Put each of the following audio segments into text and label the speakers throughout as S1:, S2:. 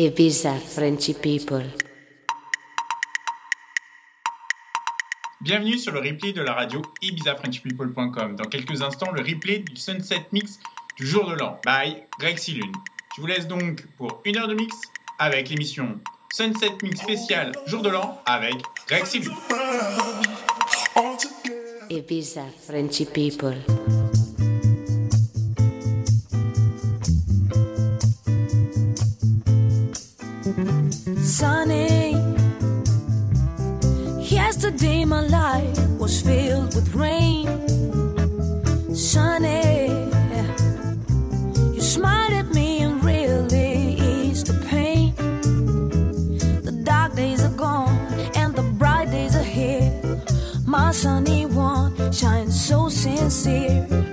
S1: Ibiza Frenchy People.
S2: Bienvenue sur le replay de la radio ibizafrenchpeople.com. Dans quelques instants, le replay du Sunset Mix du jour de l'an by Rexy Lune. Je vous laisse donc pour une heure de mix avec l'émission Sunset Mix spécial jour de l'an avec Rexy Lune.
S1: Ibiza Frenchy People.
S3: sincere.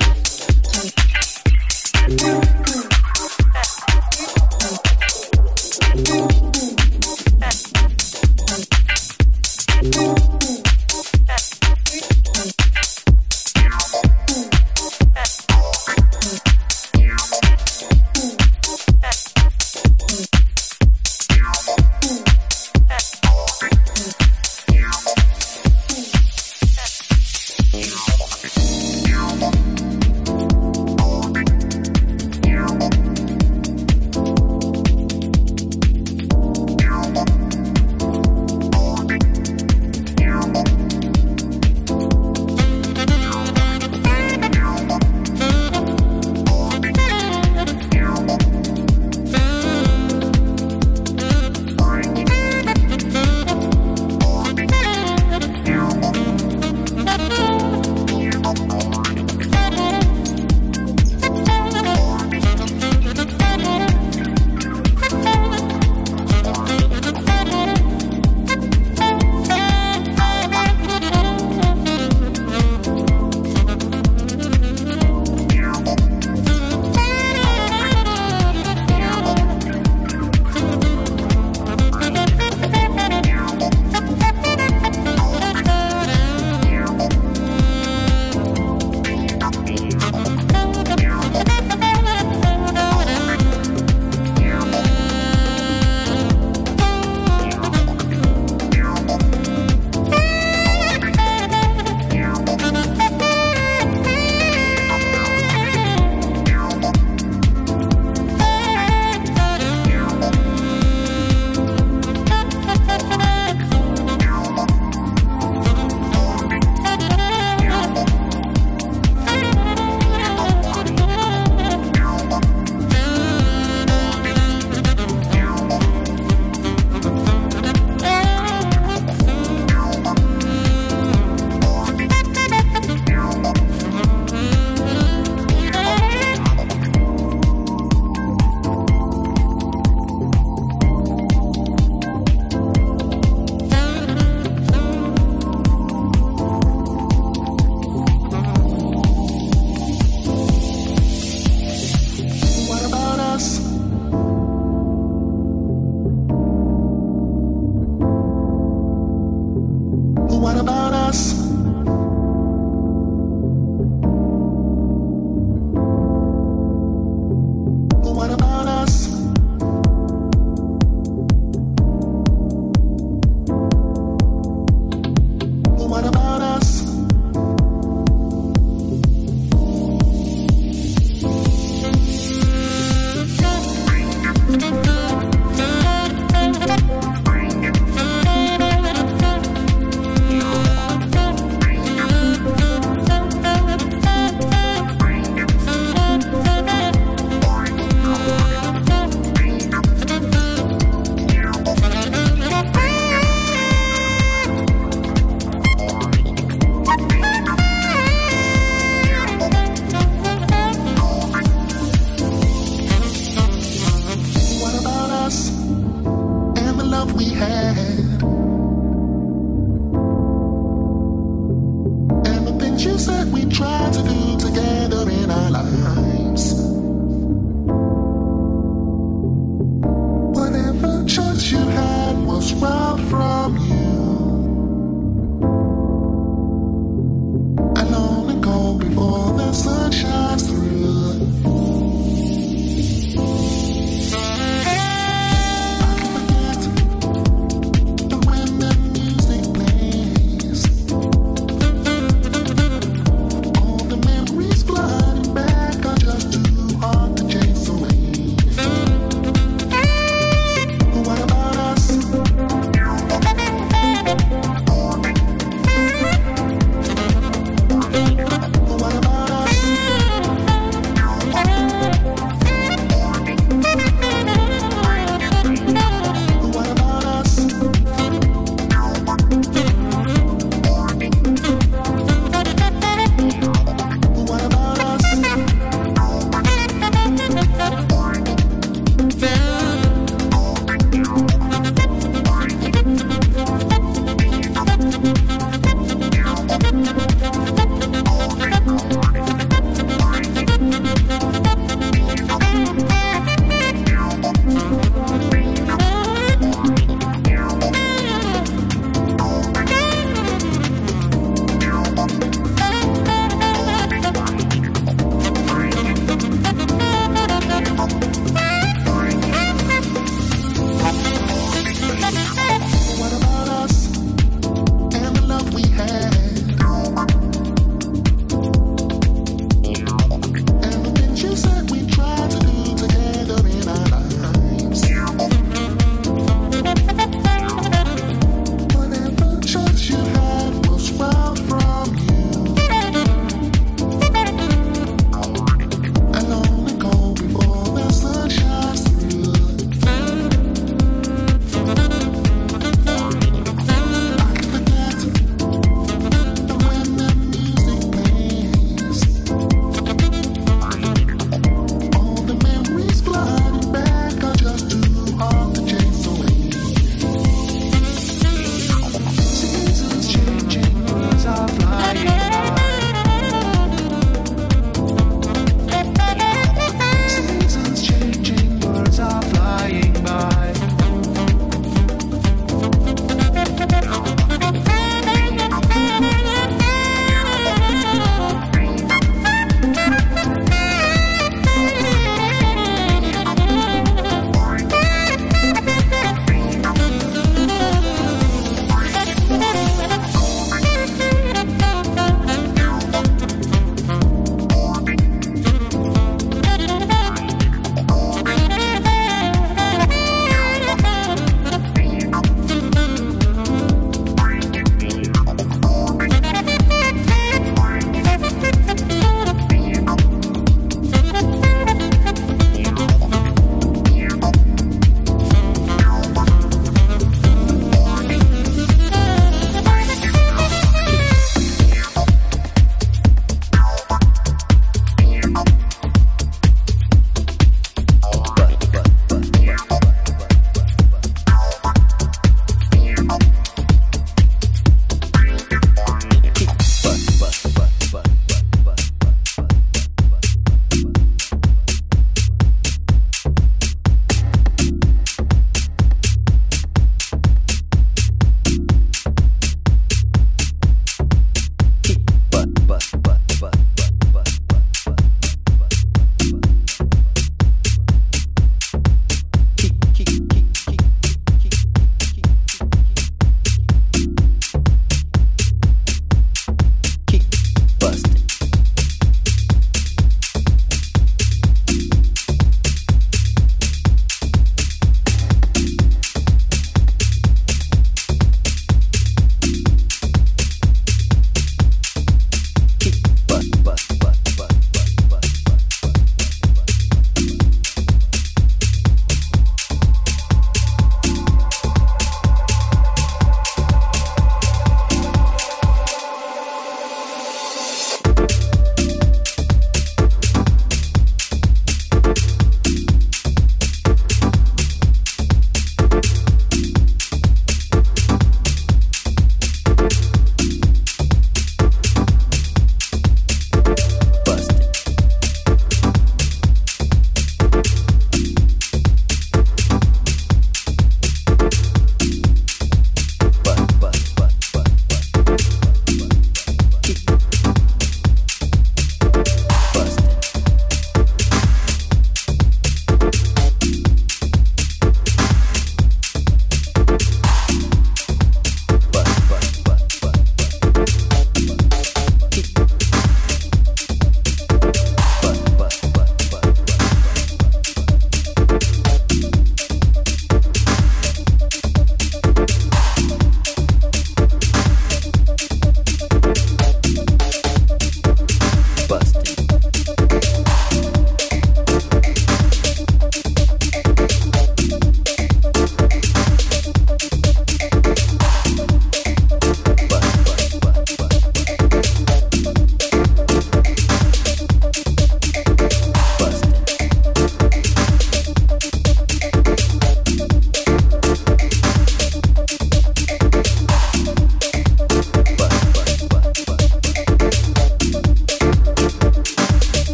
S4: Franklin. we
S5: try.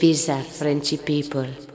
S3: Ibiza Frenchy people.